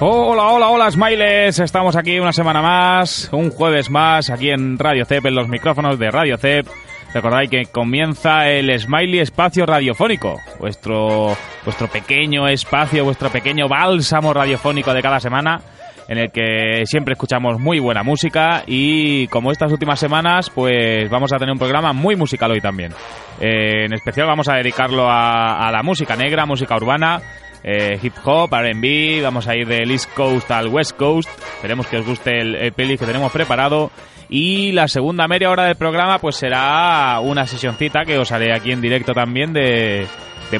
Hola, hola, hola, Smiles. Estamos aquí una semana más, un jueves más, aquí en Radio CEP, en los micrófonos de Radio CEP. Recordáis que comienza el Smiley Espacio Radiofónico, vuestro, vuestro pequeño espacio, vuestro pequeño bálsamo radiofónico de cada semana, en el que siempre escuchamos muy buena música y como estas últimas semanas, pues vamos a tener un programa muy musical hoy también. Eh, en especial vamos a dedicarlo a la música negra, música urbana, eh, hip hop, RB, vamos a ir del East Coast al West Coast, esperemos que os guste el, el que tenemos preparado. Y la segunda media hora del programa pues será una sesioncita que os haré aquí en directo también de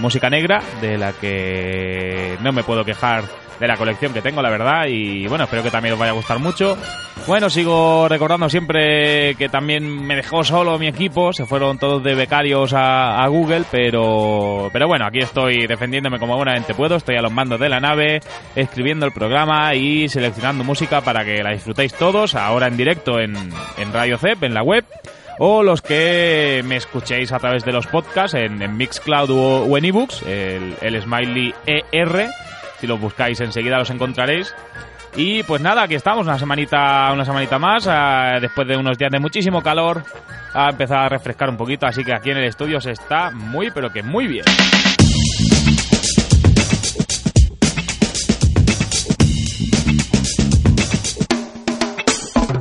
música negra, de la que no me puedo quejar de la colección que tengo, la verdad, y bueno, espero que también os vaya a gustar mucho. Bueno, sigo recordando siempre que también me dejó solo mi equipo, se fueron todos de becarios a, a Google, pero, pero bueno, aquí estoy defendiéndome como buenamente puedo, estoy a los mandos de la nave, escribiendo el programa y seleccionando música para que la disfrutéis todos, ahora en directo en, en Radio CEP, en la web o los que me escuchéis a través de los podcasts en, en Mixcloud o, o en ebooks, el, el Smiley ER. Si los buscáis enseguida los encontraréis. Y pues nada, aquí estamos, una semanita, una semanita más, eh, después de unos días de muchísimo calor, ha empezado a refrescar un poquito, así que aquí en el estudio se está muy, pero que muy bien.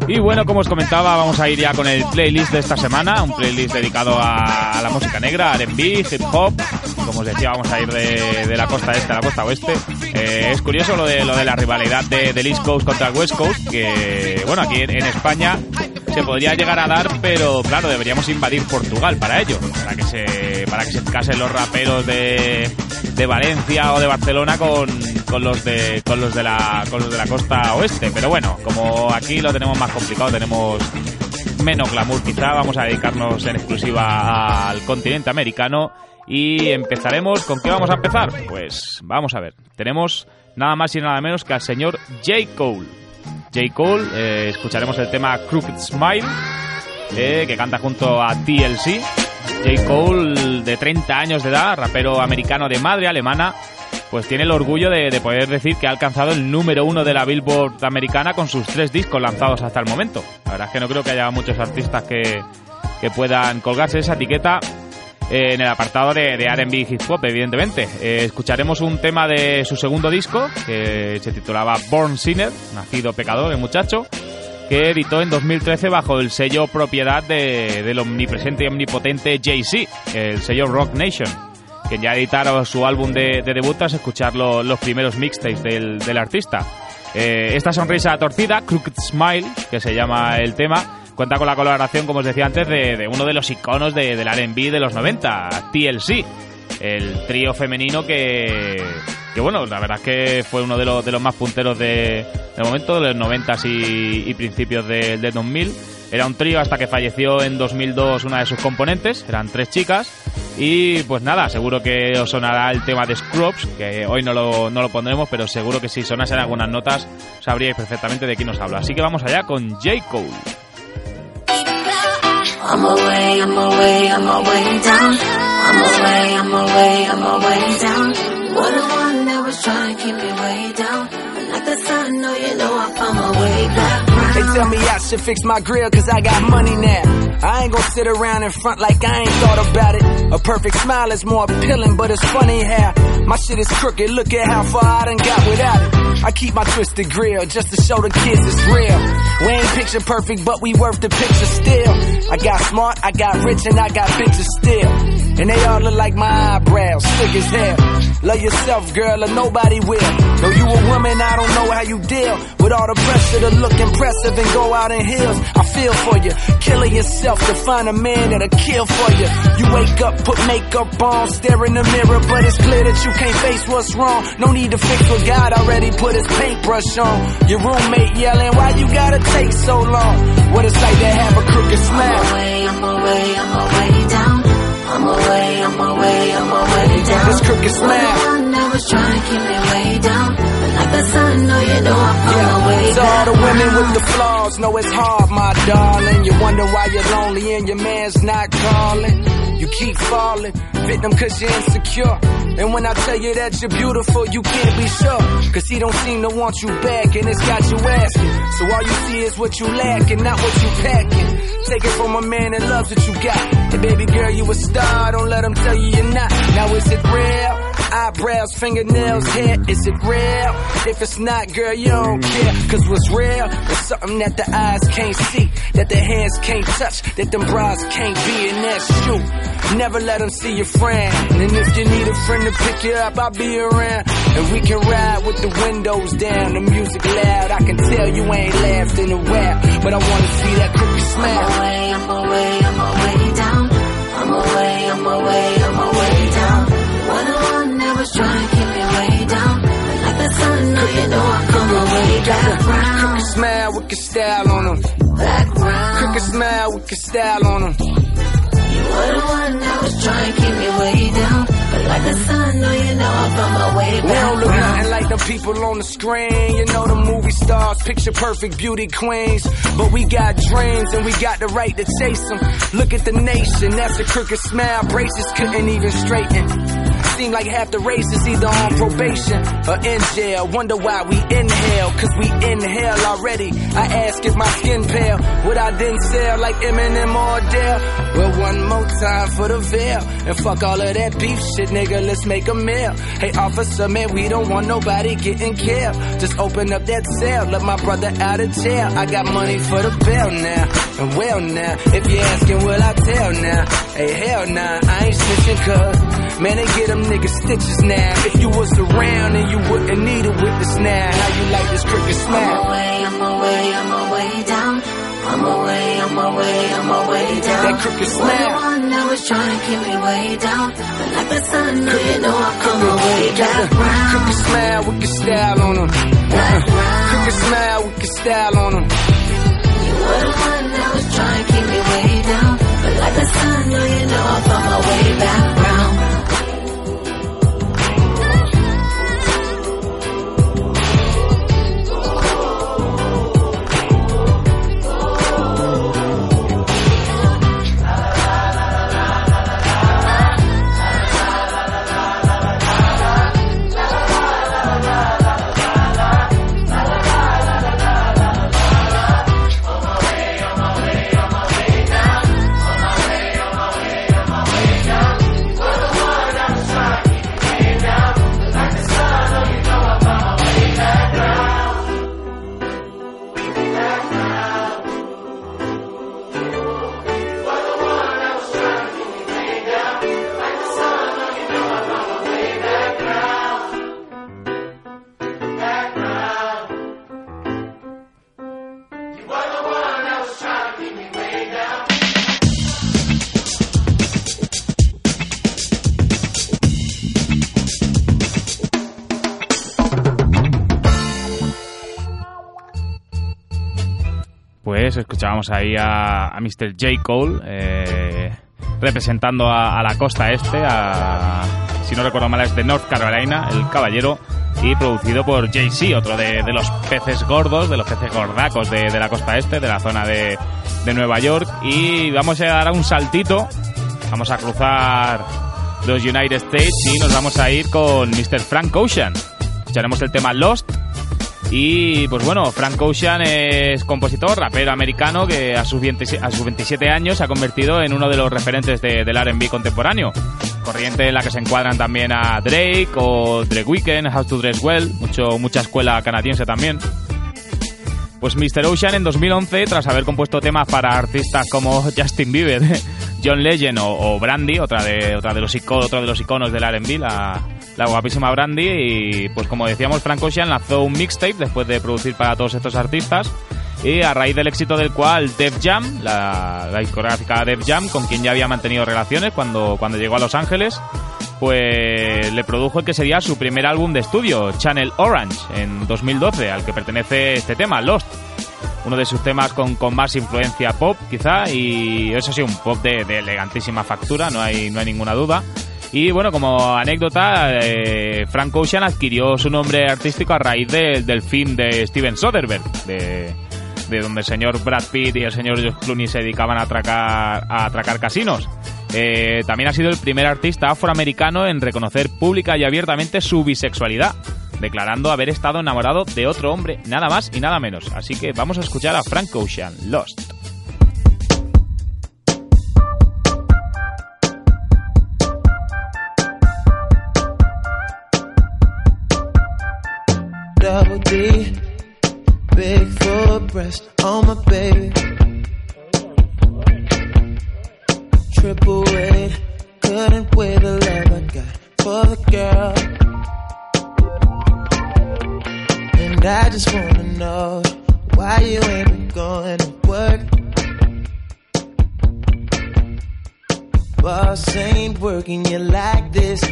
Y bueno, como os comentaba, vamos a ir ya con el playlist de esta semana, un playlist dedicado a, la música negra, R&B, hip hop. Como os decía, vamos a ir de, de la costa este a la costa oeste. Eh, es curioso lo de lo de la rivalidad de, del East Coast contra el West Coast, que bueno, aquí en, en España se podría llegar a dar, pero claro, deberíamos invadir Portugal para ello, para que se para que se casen los raperos de, de Valencia o de Barcelona con, con los de con los de la con los de la costa oeste, pero bueno, como aquí lo tenemos más complicado, tenemos menos glamour quizá, vamos a dedicarnos en exclusiva al continente americano y empezaremos con qué vamos a empezar? Pues vamos a ver. Tenemos nada más y nada menos que al señor J. Cole. J. Cole, eh, escucharemos el tema Crooked Smile, eh, que canta junto a TLC. J. Cole, de 30 años de edad, rapero americano de madre alemana, pues tiene el orgullo de, de, poder decir que ha alcanzado el número uno de la Billboard americana con sus tres discos lanzados hasta el momento. La verdad es que no creo que haya muchos artistas que, que puedan colgarse esa etiqueta eh, en el apartado de, de R&B hip hop, evidentemente. Eh, escucharemos un tema de su segundo disco, que se titulaba Born Sinner, nacido pecador, el muchacho, que editó en 2013 bajo el sello propiedad de, del omnipresente y omnipotente Jay-Z, el sello Rock Nation, que ya editaron su álbum de, de debut tras escuchar lo, los primeros mixtapes del, del artista. Eh, esta sonrisa torcida, Crooked Smile, que se llama el tema, cuenta con la colaboración, como os decía antes, de, uno de los iconos de, del R&B de los 90, TLC, el trío femenino que, que, bueno, la verdad es que fue uno de los, de los más punteros de, de momento, de los 90 y, y principios de, de 2000. Era un trío hasta que falleció en 2002 una de sus componentes, eran tres chicas. Y pues nada, seguro que os sonará el tema de Scrubs, que hoy no lo, no lo pondremos, pero seguro que si sonasen algunas notas sabríais perfectamente de quién os hablo. Así que vamos allá con J. Cole. I'm away, I'm away, I'm away down. I'm away, I'm away, I'm away down. What the one that was trying to keep me way down. And like the sun, no, you know I found my way back. They tell me I should fix my grill cause I got money now. I ain't gonna sit around in front like I ain't thought about it. A perfect smile is more appealing, but it's funny how my shit is crooked. Look at how far I done got without it. I keep my twisted grill just to show the kids it's real. We ain't picture perfect, but we worth the picture still. I got smart, I got rich, and I got bitches still. And they all look like my eyebrows, thick as hell. Love yourself, girl, or nobody will. Though you a woman, I don't know how you deal with all the pressure to look impressive and go out in heels. I feel for you, killing yourself to find a man that'll kill for you. You wake up, put makeup on, stare in the mirror, but it's clear that you can't face what's wrong. No need to fix what God already put his paintbrush on. Your roommate yelling, why you gotta take so long? What it's like to have a crooked smile. I'm away, I'm away, I'm away down. I'm away, I'm away, I'm away down. This crooked smile. Keep me way down. Like the sun, no, you know I'm on my way all the women with the flaws, know it's hard, my darling. You wonder why you're lonely and your man's not calling. You keep falling, victim cause you're insecure. And when I tell you that you're beautiful, you can't be sure. Cause he don't seem to want you back and it's got you asking. So all you see is what you lack and not what you packing. Take it from a man that loves what you got. Hey baby girl, you a star, don't let him tell you you're not. Now is it real? Eyebrows, fingernails, hair, is it real? If it's not, girl, you don't care. Cause what's real is something that the eyes can't see, that the hands can't touch, that them bras can't be, and that's shoe. Never let them see your friend. And if you need a friend to pick you up, I'll be around. And we can ride with the windows down, the music loud. I can tell you ain't laughed in a while, but I wanna see that crooked I'm smile. away, I'm away, I'm away down. I'm away, I'm away, I'm away trying to keep me way down. Like the sun, no, you know I'm on my way back round. Crooked smile with your style on them. Crooked smile with your style on them. You were the one that was trying to keep me way down. But like the sun, no, you know I'm on my way We back don't look nothing like the people on the screen. You know the movie stars, picture perfect beauty queens. But we got dreams and we got the right to chase them. Look at the nation, that's a crooked smile. Braces couldn't even straighten. Seem like half the race is either on probation or in jail. Wonder why we inhale, cause we inhale already. I ask if my skin pale, would I then sell like Eminem or Adele? Well, one more time for the veil. And fuck all of that beef shit, nigga, let's make a meal. Hey, officer, man, we don't want nobody getting killed. Just open up that cell, let my brother out of jail. I got money for the bail now. And well now, if you're asking, will I tell now? Hey, hell nah, I ain't snitching cuz. Man, they get them niggas stitches now. If you was around and you wouldn't need a witness now, how you like this crooked smile? I'm away, I'm away, I'm away down. I'm away, I'm away, I'm away down. That crooked You were the one that was trying to keep me way down. But like the sun, no, you know I'm on my way back round. Crooked smile with your style on them. Crooked smile with your style on them. You were the one that was trying to keep me way down. But like the sun, no, you know I'm on my way back round. Escuchábamos ahí a, a Mr. J. Cole eh, representando a, la costa este, si no recuerdo mal es de North Carolina, el caballero, y producido por Jay-Z, otro de, los peces gordos, de los peces gordacos de, de la costa este, de la zona de, de Nueva York. Y vamos a dar un saltito, vamos a cruzar los United States y nos vamos a ir con Mr. Frank Ocean. Escucharemos el tema Lost y pues bueno, Frank Ocean es compositor, rapero americano que a sus, 20 a sus 27 años se ha convertido en uno de los referentes de- del RB contemporáneo. Corriente en la que se encuadran también a Drake o Drake Weekend, How to Dress Well, mucho, mucha escuela canadiense también. Pues Mr. Ocean en 2011, tras haber compuesto temas para artistas como Justin Bieber, John Legend o, Brandy, otra de, otra de los iconos, de los iconos del R&B, la, la guapísima Brandy, y pues como decíamos, Frank Ocean lanzó un mixtape después de producir para todos estos artistas, y a raíz del éxito del cual Def Jam, la, la discográfica Def Jam, con quien ya había mantenido relaciones cuando, cuando llegó a Los Ángeles, pues le produjo el que sería su primer álbum de estudio, Channel Orange, en 2012, al que pertenece este tema, Lost. Uno de sus temas con, con más influencia pop, quizá, y eso sí, un pop de, de elegantísima factura, no hay, no hay ninguna duda. Y bueno, como anécdota, eh, Frank Ocean adquirió su nombre artístico a raíz de- del film de Steven Soderbergh, de, de donde el señor Brad Pitt y el señor George Clooney se dedicaban a atracar, a atracar casinos. Eh, también ha sido el primer artista afroamericano en reconocer pública y abiertamente su bisexualidad, declarando haber estado enamorado de otro hombre, nada más y nada menos. Así que vamos a escuchar a Frank Ocean, Lost. double D, big full breast on my baby. Triple weight, couldn't weigh the love I got for the girl. I just wanna know why you ain't going to work. Boss ain't working you like this.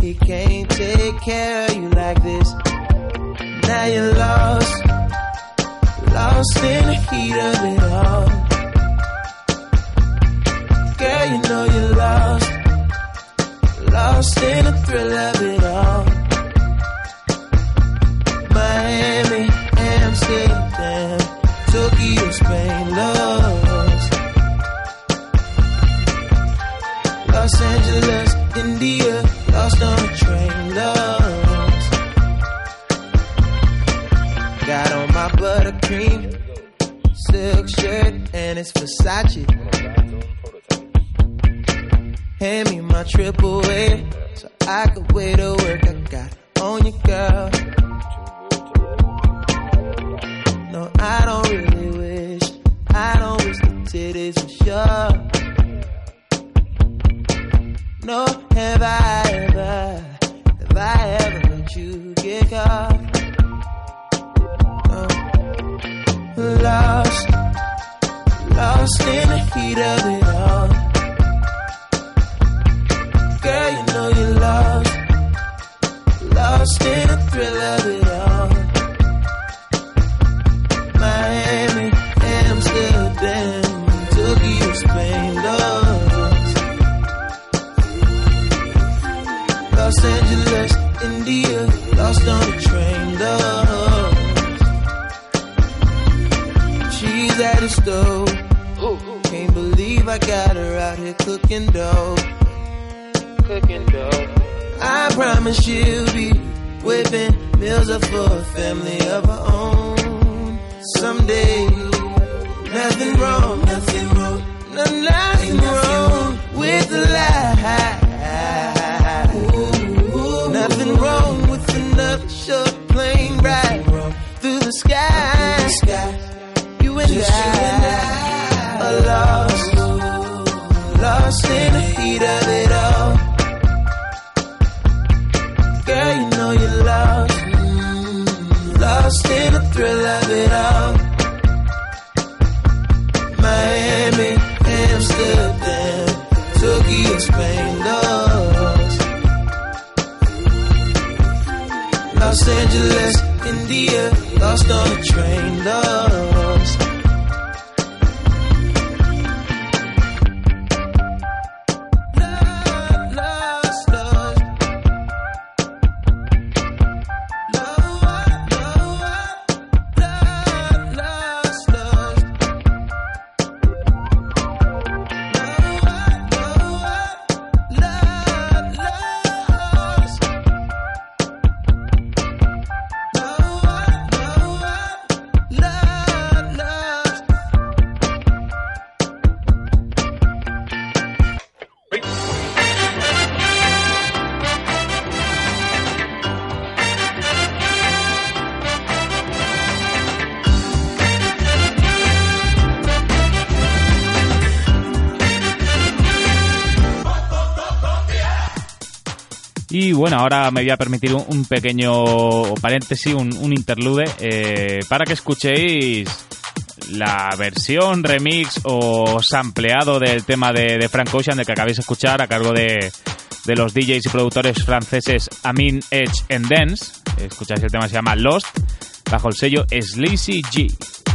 He can't take care Hand me my triple A so I could wait to work. I got on you, girl. No, I don't really wish. I don't wish the titties were sure. No, have I ever, have I ever let you get caught? No. Lost, lost in lost, in thrill of it got her out here cooking dough. Cooking dough. I promise she'll be whipping meals up for a family of her own. Someday, nothing wrong, nothing wrong, no, nothing wrong with the lie. Nothing wrong with another short plane ride through the sky. You and I Angeles, India, lost on a train, lost. Bueno, ahora me voy a permitir un, pequeño paréntesis, un, interlude, eh, para que escuchéis la versión remix o sampleado del tema de, Frank Ocean, de que acabáis de escuchar, a cargo de, de los DJs y productores franceses Amin, Edge and Dance. Escucháis el tema, se llama Lost, bajo el sello Sleazy G.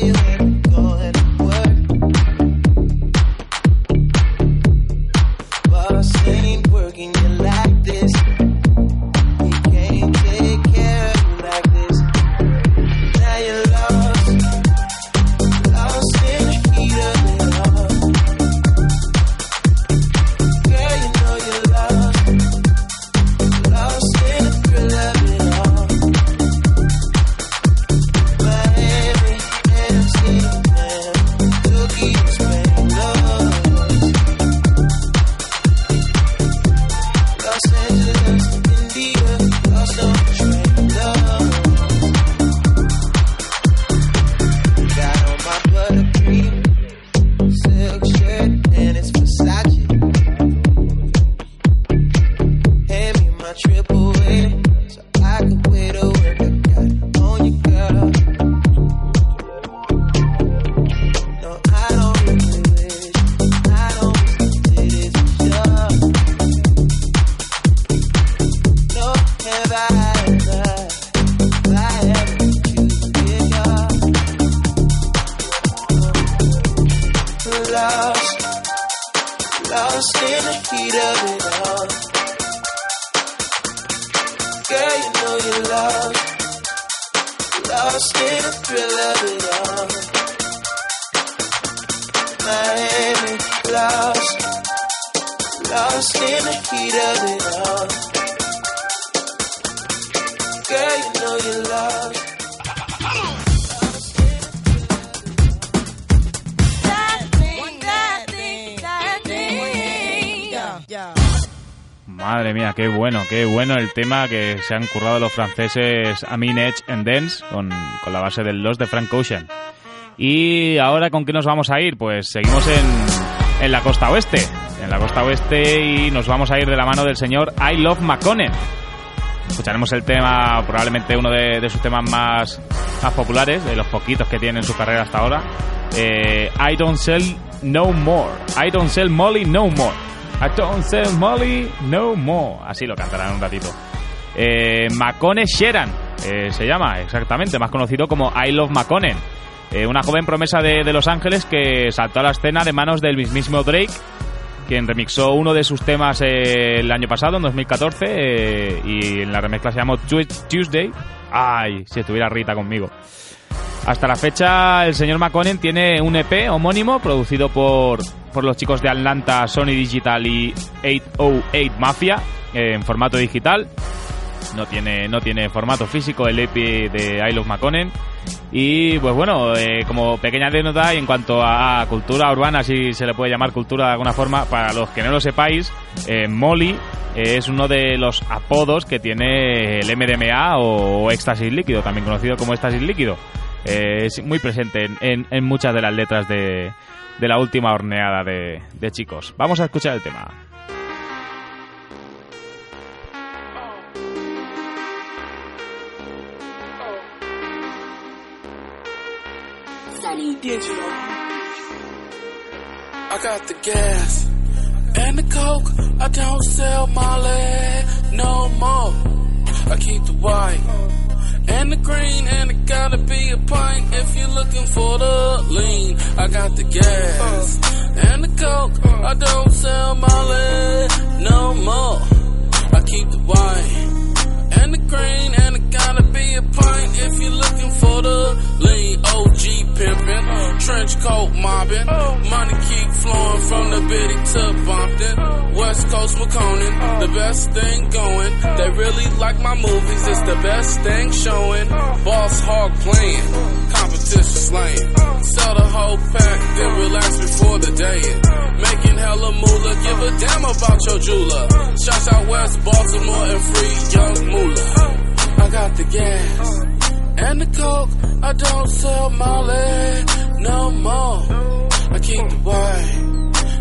you. Tema que se han currado los franceses Amin Edge and Dance con, con la base del Lost de Frank Ocean. Y ahora, ¿con qué nos vamos a ir? Pues seguimos en, en la costa oeste. En la costa oeste y nos vamos a ir de la mano del señor I Love McConnell. Escucharemos el tema, probablemente uno de, sus temas más, más populares, de los poquitos que tiene en su carrera hasta ahora. Eh, I Don't Sell No More. I Don't Sell Molly No More. I don't sell Molly no more. Así lo cantarán un ratito. Eh, Macone eh, se llama exactamente, más conocido como I Love Macone. Eh, una joven promesa de, Los Ángeles que saltó a la escena de manos del mismísimo Drake, quien remixó uno de sus temas el año pasado, en 2014, y en la remezcla se llamó Tuesday. Ay, si estuviera Rita conmigo. Hasta la fecha, el señor McConnell tiene un EP homónimo producido por, por los chicos de Atlanta, Sony Digital y 808 Mafia en formato digital. No tiene, no tiene formato físico el EP de I Love McConnell. Y pues bueno, eh, como pequeña anécdota en cuanto a, cultura urbana, si se le puede llamar cultura de alguna forma, para los que no lo sepáis, eh, Molly es uno de los apodos que tiene el MDMA o éxtasis líquido, también conocido como éxtasis líquido. Eh, es muy presente en, muchas de las letras de, la última horneada de, de chicos. Vamos a escuchar el tema. Digital. I got the gas and the coke. I don't sell Molly no more. I keep the white and the green, and it gotta be a pint if you're looking for the lean. I got the gas and the coke. I don't sell Molly no more. I keep the white and the green, and it gotta be a pint if you're looking for the lean. OG pimpin', trench coat mobbing, money keep flowing from the bitty to Bumpton. West Coast McConan, the best thing going. They really like my movies, it's the best thing showing. Boss hog playing, competition slaying. Sell the whole pack, then relax before the day. Making hella moolah, give a damn about your jeweler. Shots out West Baltimore and free young moolah. I got the gas and the coke. I don't sell Molly no more. I keep the white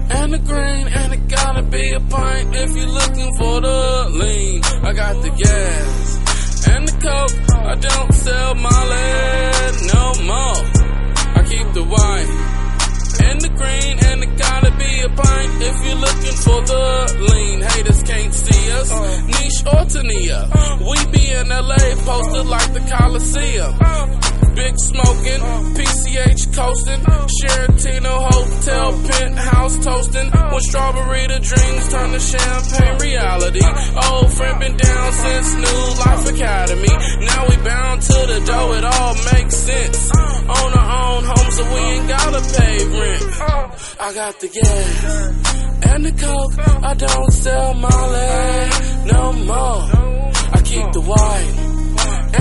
and the green, and it gotta be a pint if you're looking for the lean. I got the gas and the coke. I don't sell Molly no more. I keep the white and the green, a pint if you're looking for the lean. Haters can't see us, uh. niche or Tania. Uh. We be in LA, posted like the Coliseum. Uh. Big smoking, PCH coasting, Sheratino Hotel penthouse toasting. When strawberry the dreams turn to champagne reality. Old friend been down since New Life Academy. Now we bound to the dough, it all makes sense. On our own home, so we ain't gotta pay rent. I got the gas and the coke. I don't sell Molly no more. I keep the white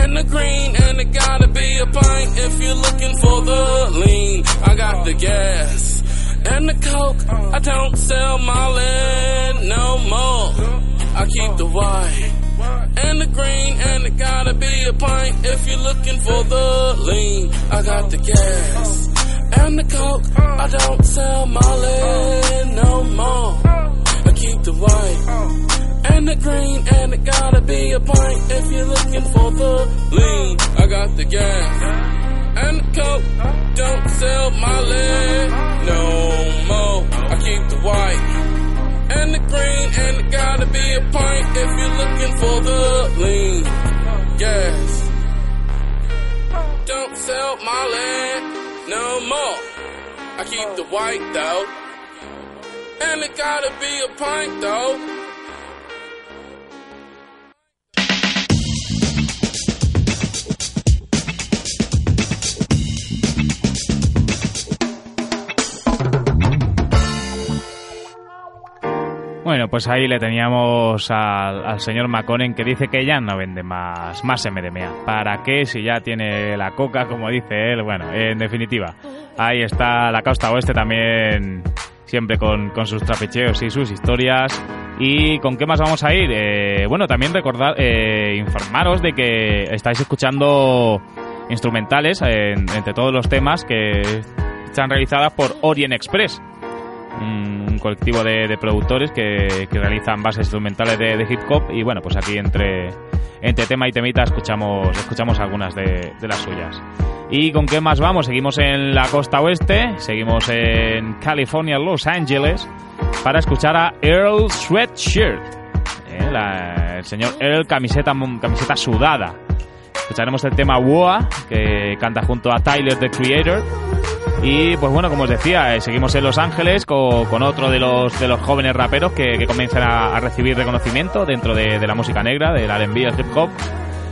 and the green, and it gotta be a pint if you're looking for the lean. I got the gas and the coke. I don't sell Molly no more. I keep the white and the green, and it gotta be a pint if you're looking for the lean. I got the gas and the coke. I don't sell Molly no more. I keep the white and the green, and it gotta be a pint if you're looking for the lean. I got the gas and the coke, don't sell my leg no more. I keep the white and the green, and it gotta be a pint if you're looking for the lean. Gas, don't sell my leg no more. I keep the white though, and it gotta be a pint though. Bueno, pues ahí le teníamos al, señor Maconen que dice que ya no vende más, más MDMA. ¿Para qué si ya tiene la coca, como dice él? Bueno, en definitiva, ahí está la costa oeste también, siempre con, sus trapicheos y sus historias. ¿Y con qué más vamos a ir? Eh, bueno, también recordar, eh, informaros de que estáis escuchando instrumentales entre todos los temas que están realizadas por Orient Express un colectivo de, productores que, realizan bases instrumentales de, hip hop y bueno, pues aquí entre, entre tema y temita escuchamos, escuchamos algunas de, las suyas. ¿Y con qué más vamos? Seguimos en la costa oeste, seguimos en California, Los Ángeles, para escuchar a Earl Sweatshirt, ¿eh? el señor Earl camiseta, camiseta sudada. Escucharemos el tema WOA, que canta junto a Tyler, the Creator. Y pues bueno, como os decía, eh, seguimos en Los Ángeles con, otro de los, de los jóvenes raperos que, comienzan a, recibir reconocimiento dentro de, la música negra, del RB, el hip hop.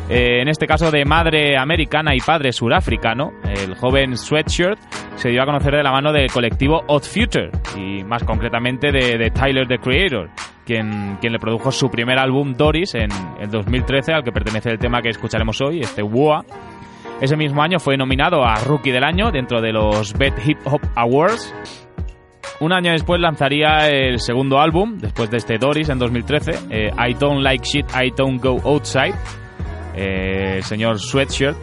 Eh, en este caso de madre americana y padre surafricano, el joven Sweatshirt se dio a conocer de la mano del colectivo Odd Future y más concretamente de, Tyler the Creator, quien, quien, le produjo su primer álbum Doris en el 2013 al que pertenece el tema que escucharemos hoy, este WOA ese mismo año fue nominado a Rookie del Año dentro de los Bet Hip Hop Awards. Un año después lanzaría el segundo álbum, después de este Doris en 2013, eh, I Don't Like Shit, I Don't Go Outside, eh, señor Sweatshirt.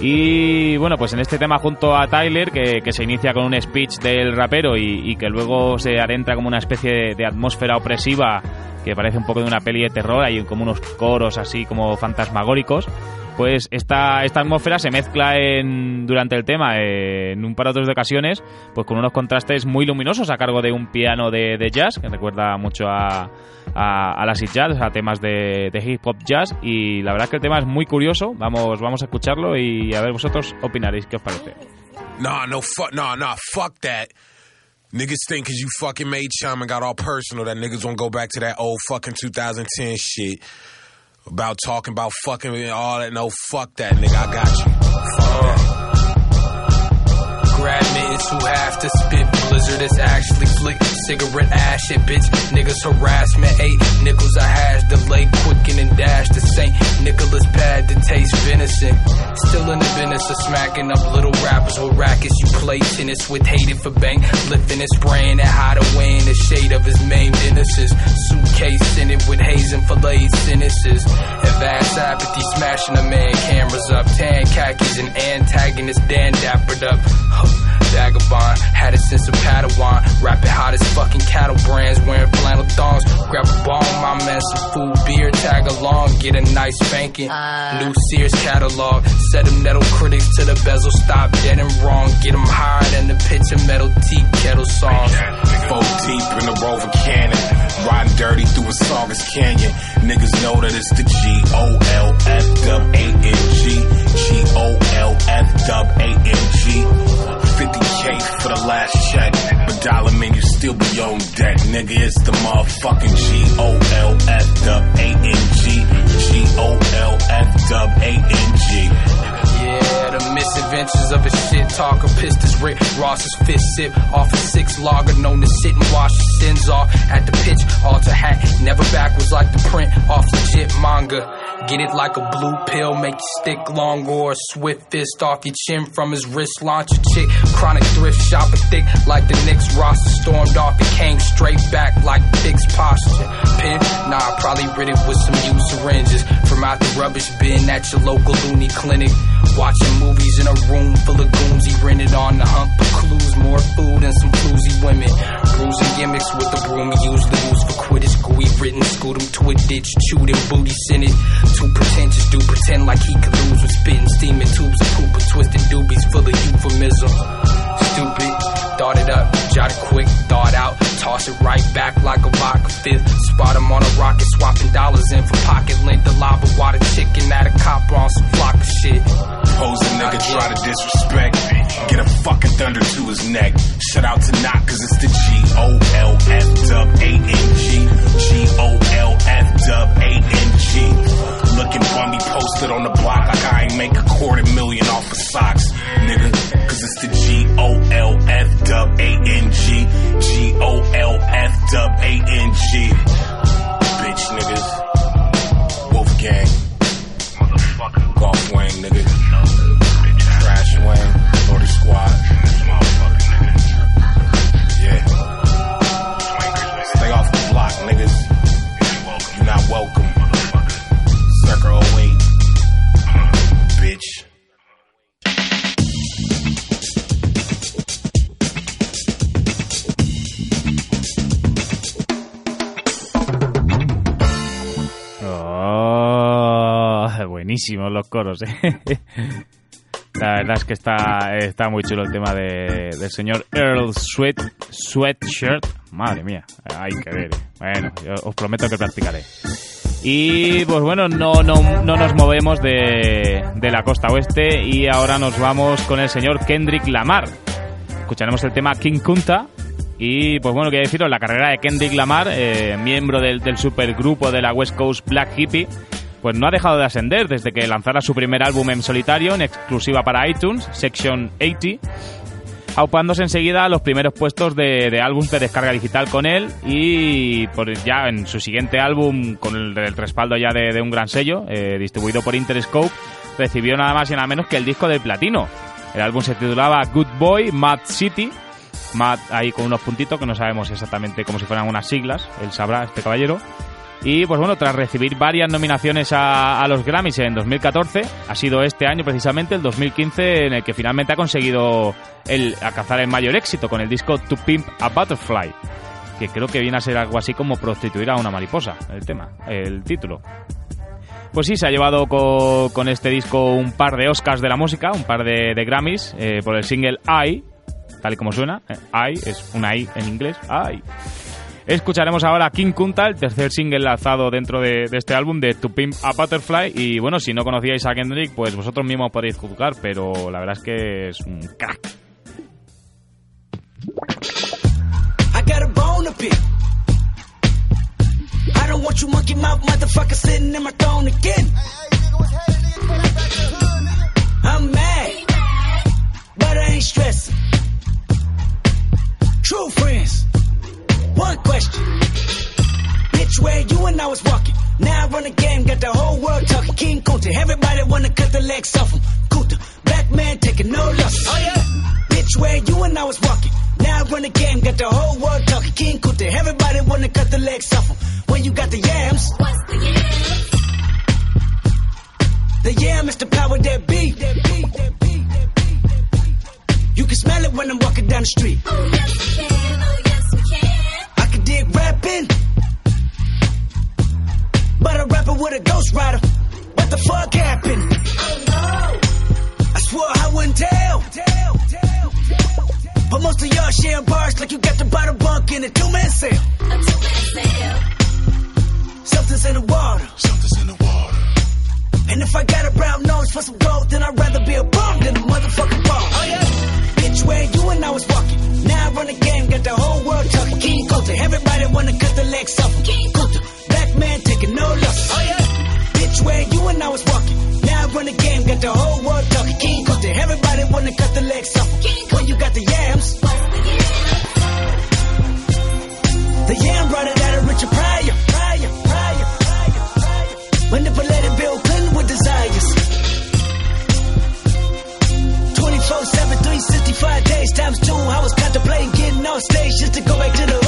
Y bueno, pues en este tema junto a Tyler, que, se inicia con un speech del rapero y, que luego se adentra como una especie de atmósfera opresiva que parece un poco de una peli de terror, hay como unos coros así como fantasmagóricos pues esta, esta atmósfera se mezcla en, durante el tema en un par de ocasiones pues con unos contrastes muy luminosos a cargo de un piano de, jazz que recuerda mucho a, a, a las jazz, a temas de, hip hop jazz y la verdad es que el tema es muy curioso, vamos, vamos a escucharlo y a ver vosotros opinaréis qué os parece. Nah, no, fuck, nah, nah, fuck that. Niggas think cause you fucking made chum and got all personal that niggas won't go back to that old fucking 2010 shit about talking about fucking and all that. No, fuck that, nigga. I got you. Fuck that. Grab mittens who have to spit blizzard is actually flick cigarette ash shit bitch niggas harassment. Eight nickels I hash delay quicken and dash the Saint Nicholas pad to taste venison. Still in the business of smacking up little rappers with rackets. You play tennis with hated for bank. Lifting and spraying and hide away in the shade of his main innocence suitcase in it with hazing fillets sentences. And vast apathy smashing a man cameras up. Tan khakis and antagonist Dan dappered up. Vagabond, had a sense a Padawan. Rapping hot as fucking cattle brands, wearing flannel thongs. Grab a bomb, my man, some food, beer, tag along, get a nice spanking. Uh. New Sears catalog, set them metal critics to the bezel, stop dead and wrong. Get them higher than the pitch of metal tea kettle songs. Four deep in the Rover Cannon, riding dirty through a Saugus Canyon. Niggas know that it's the G O L F W A N G. G O L F W A N G. 50k for the last check. Dollar man, you still be on deck. Nigga, it's the motherfucking G O L F W A N G. G O L F W A N G. Yeah, the misadventures of a shit talker. Pissed as Rick Ross's fist sip off a six logger. Known to sit and wash his sins off at the pitch. Alter hat, never backwards like the print off legit manga. Get it like a blue pill, make you stick long or a swift fist off your chin from his wrist. Launch a chick, chronic thrift shopper thick like the Knicks roster. Stormed off and came straight back like fixed posture. Pin, nah, I probably rid it with some used syringes from out the rubbish bin at your local loony clinic. Watching movies in a room full of goons, he rented on the hump for clues, more food and some floozy women. Bruising gimmicks with the broom he usually use for quitters. Gooey written, scoot him to a ditch, chewed him booty scented. Too pretentious, do pretend like he could lose with spitting, steaming tubes of poop, twisted doobies full of euphemism. Stupid, thought it up, jot it quick, thought out, toss it right back like a vodka fifth. Spot him on a rocket, swapping dollars in for pocket length. The lava water chicken at a cop on some flock of shit. Pose a nigga try to disrespect. Me. Get a fucking thunder to his neck. Shout out to Knock, cause it's the G O L F dub A N G. G O L F dub A N G. Looking bummy posted on the block like I ain't make a quarter million off of socks, nigga. A N G. G O L F dub A N G. los coros, ¿eh? La verdad es que está, está muy chulo el tema de, del señor Earl Sweat, Sweatshirt. Madre mía, hay que ver. Bueno, yo os prometo que practicaré. Y pues bueno, no, no, no nos movemos de, de la costa oeste y ahora nos vamos con el señor Kendrick Lamar. Escucharemos el tema King Kunta. Y pues bueno, quiero deciros, la carrera de Kendrick Lamar, eh, miembro del, del supergrupo de la West Coast Black Hippie, pues no ha dejado de ascender desde que lanzara su primer álbum en solitario, en exclusiva para iTunes, Section 80, aupándose enseguida a los primeros puestos de, de álbums de descarga digital con él y por ya en su siguiente álbum, con el, respaldo ya de, de, un gran sello, eh, distribuido por Interscope, recibió nada más y nada menos que el disco del platino. El álbum se titulaba Good Boy, Mad City, Mad ahí con unos puntitos que no sabemos exactamente como si fueran unas siglas, él sabrá, este caballero. Y pues bueno, tras recibir varias nominaciones a, los Grammys en 2014, ha sido este año precisamente, el 2015, en el que finalmente ha conseguido el, alcanzar el mayor éxito con el disco To Pimp a Butterfly, que creo que viene a ser algo así como prostituir a una mariposa, el tema, el título. Pues sí, se ha llevado co- con, este disco un par de Oscars de la música, un par de, de Grammys, eh, por el single I, tal y como suena. eh, I es una I en inglés. I. Escucharemos ahora a King Kunta, el tercer single lanzado dentro de, este álbum de To Pimp a Butterfly. Y bueno, si no conocíais a Kendrick, pues vosotros mismos podéis juzgar, pero la verdad es que es un crack. I'm mad, but I ain't. True friends, one question. Bitch, where you and I was walking. Now I run the game, got the whole world talking. King Kunta, everybody wanna cut the legs off him. Kunta, black man taking no losses. Oh yeah. Bitch, where you and I was walking. Now I run the game, got the whole world talking. King Kunta, everybody wanna cut the legs off him. When you got the yams. What's the yams? The yam is the power that be. That be, that be, that be, that be. You can smell it when I'm walking down the street. Oh yes we a ghost rider. What the fuck happened? Oh no. I swore I wouldn't tell. tell, tell, tell. But most of y'all sharing bars like you got the bottom bunk in a two man sale. A two man sale. Something's in the water. Something's in the water. And if I got a brown nose for some gold, then I'd rather be a bum than a motherfucking ball. Oh yeah. Bitch, where you and I was walking. Now I run the game, got the whole world talking. King Kunta, everybody wanna cut the legs off. King Kunta, black man taking no losses. Oh yeah. Bitch, where you and I was walking. Now I run the game, got the whole world talking. King Kunta, everybody wanna cut the legs off. When you got the yams. The yam brought it out of Richard Pryor. Pryor, Pryor, Pryor, Pryor. Manipulated Bill Clinton with desires. 24 7, 365 days times two. I was contemplating getting on stage just to go back to the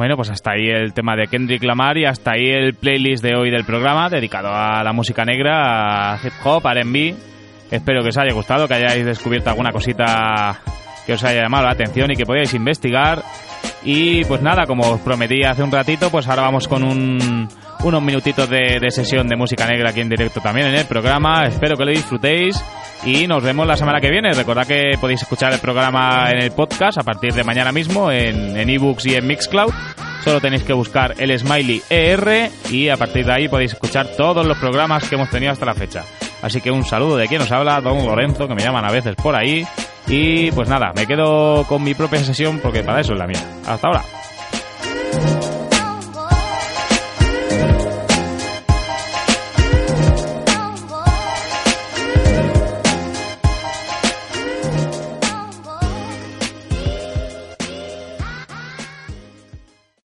Bueno, pues hasta ahí el tema de Kendrick Lamar y hasta ahí el playlist de hoy del programa dedicado a la música negra, a hip hop, R&B. Espero que os haya gustado, que hayáis descubierto alguna cosita que os haya llamado la atención y que podáis investigar. Y pues nada, como os prometí hace un ratito, pues ahora vamos con un, unos minutitos de, de sesión de música negra aquí en directo también en el programa. Espero que lo disfrutéis y nos vemos la semana que viene. Recordad que podéis escuchar el programa en el podcast a partir de mañana mismo en en ebooks y en Mixcloud. Solo tenéis que buscar el smiley ER y a partir de ahí podéis escuchar todos los programas que hemos tenido hasta la fecha. Así que un saludo de quien nos habla, don Lorenzo, que me llaman a veces por ahí. Y pues nada, me quedo con mi propia sesión porque para eso es la mía. Hasta ahora.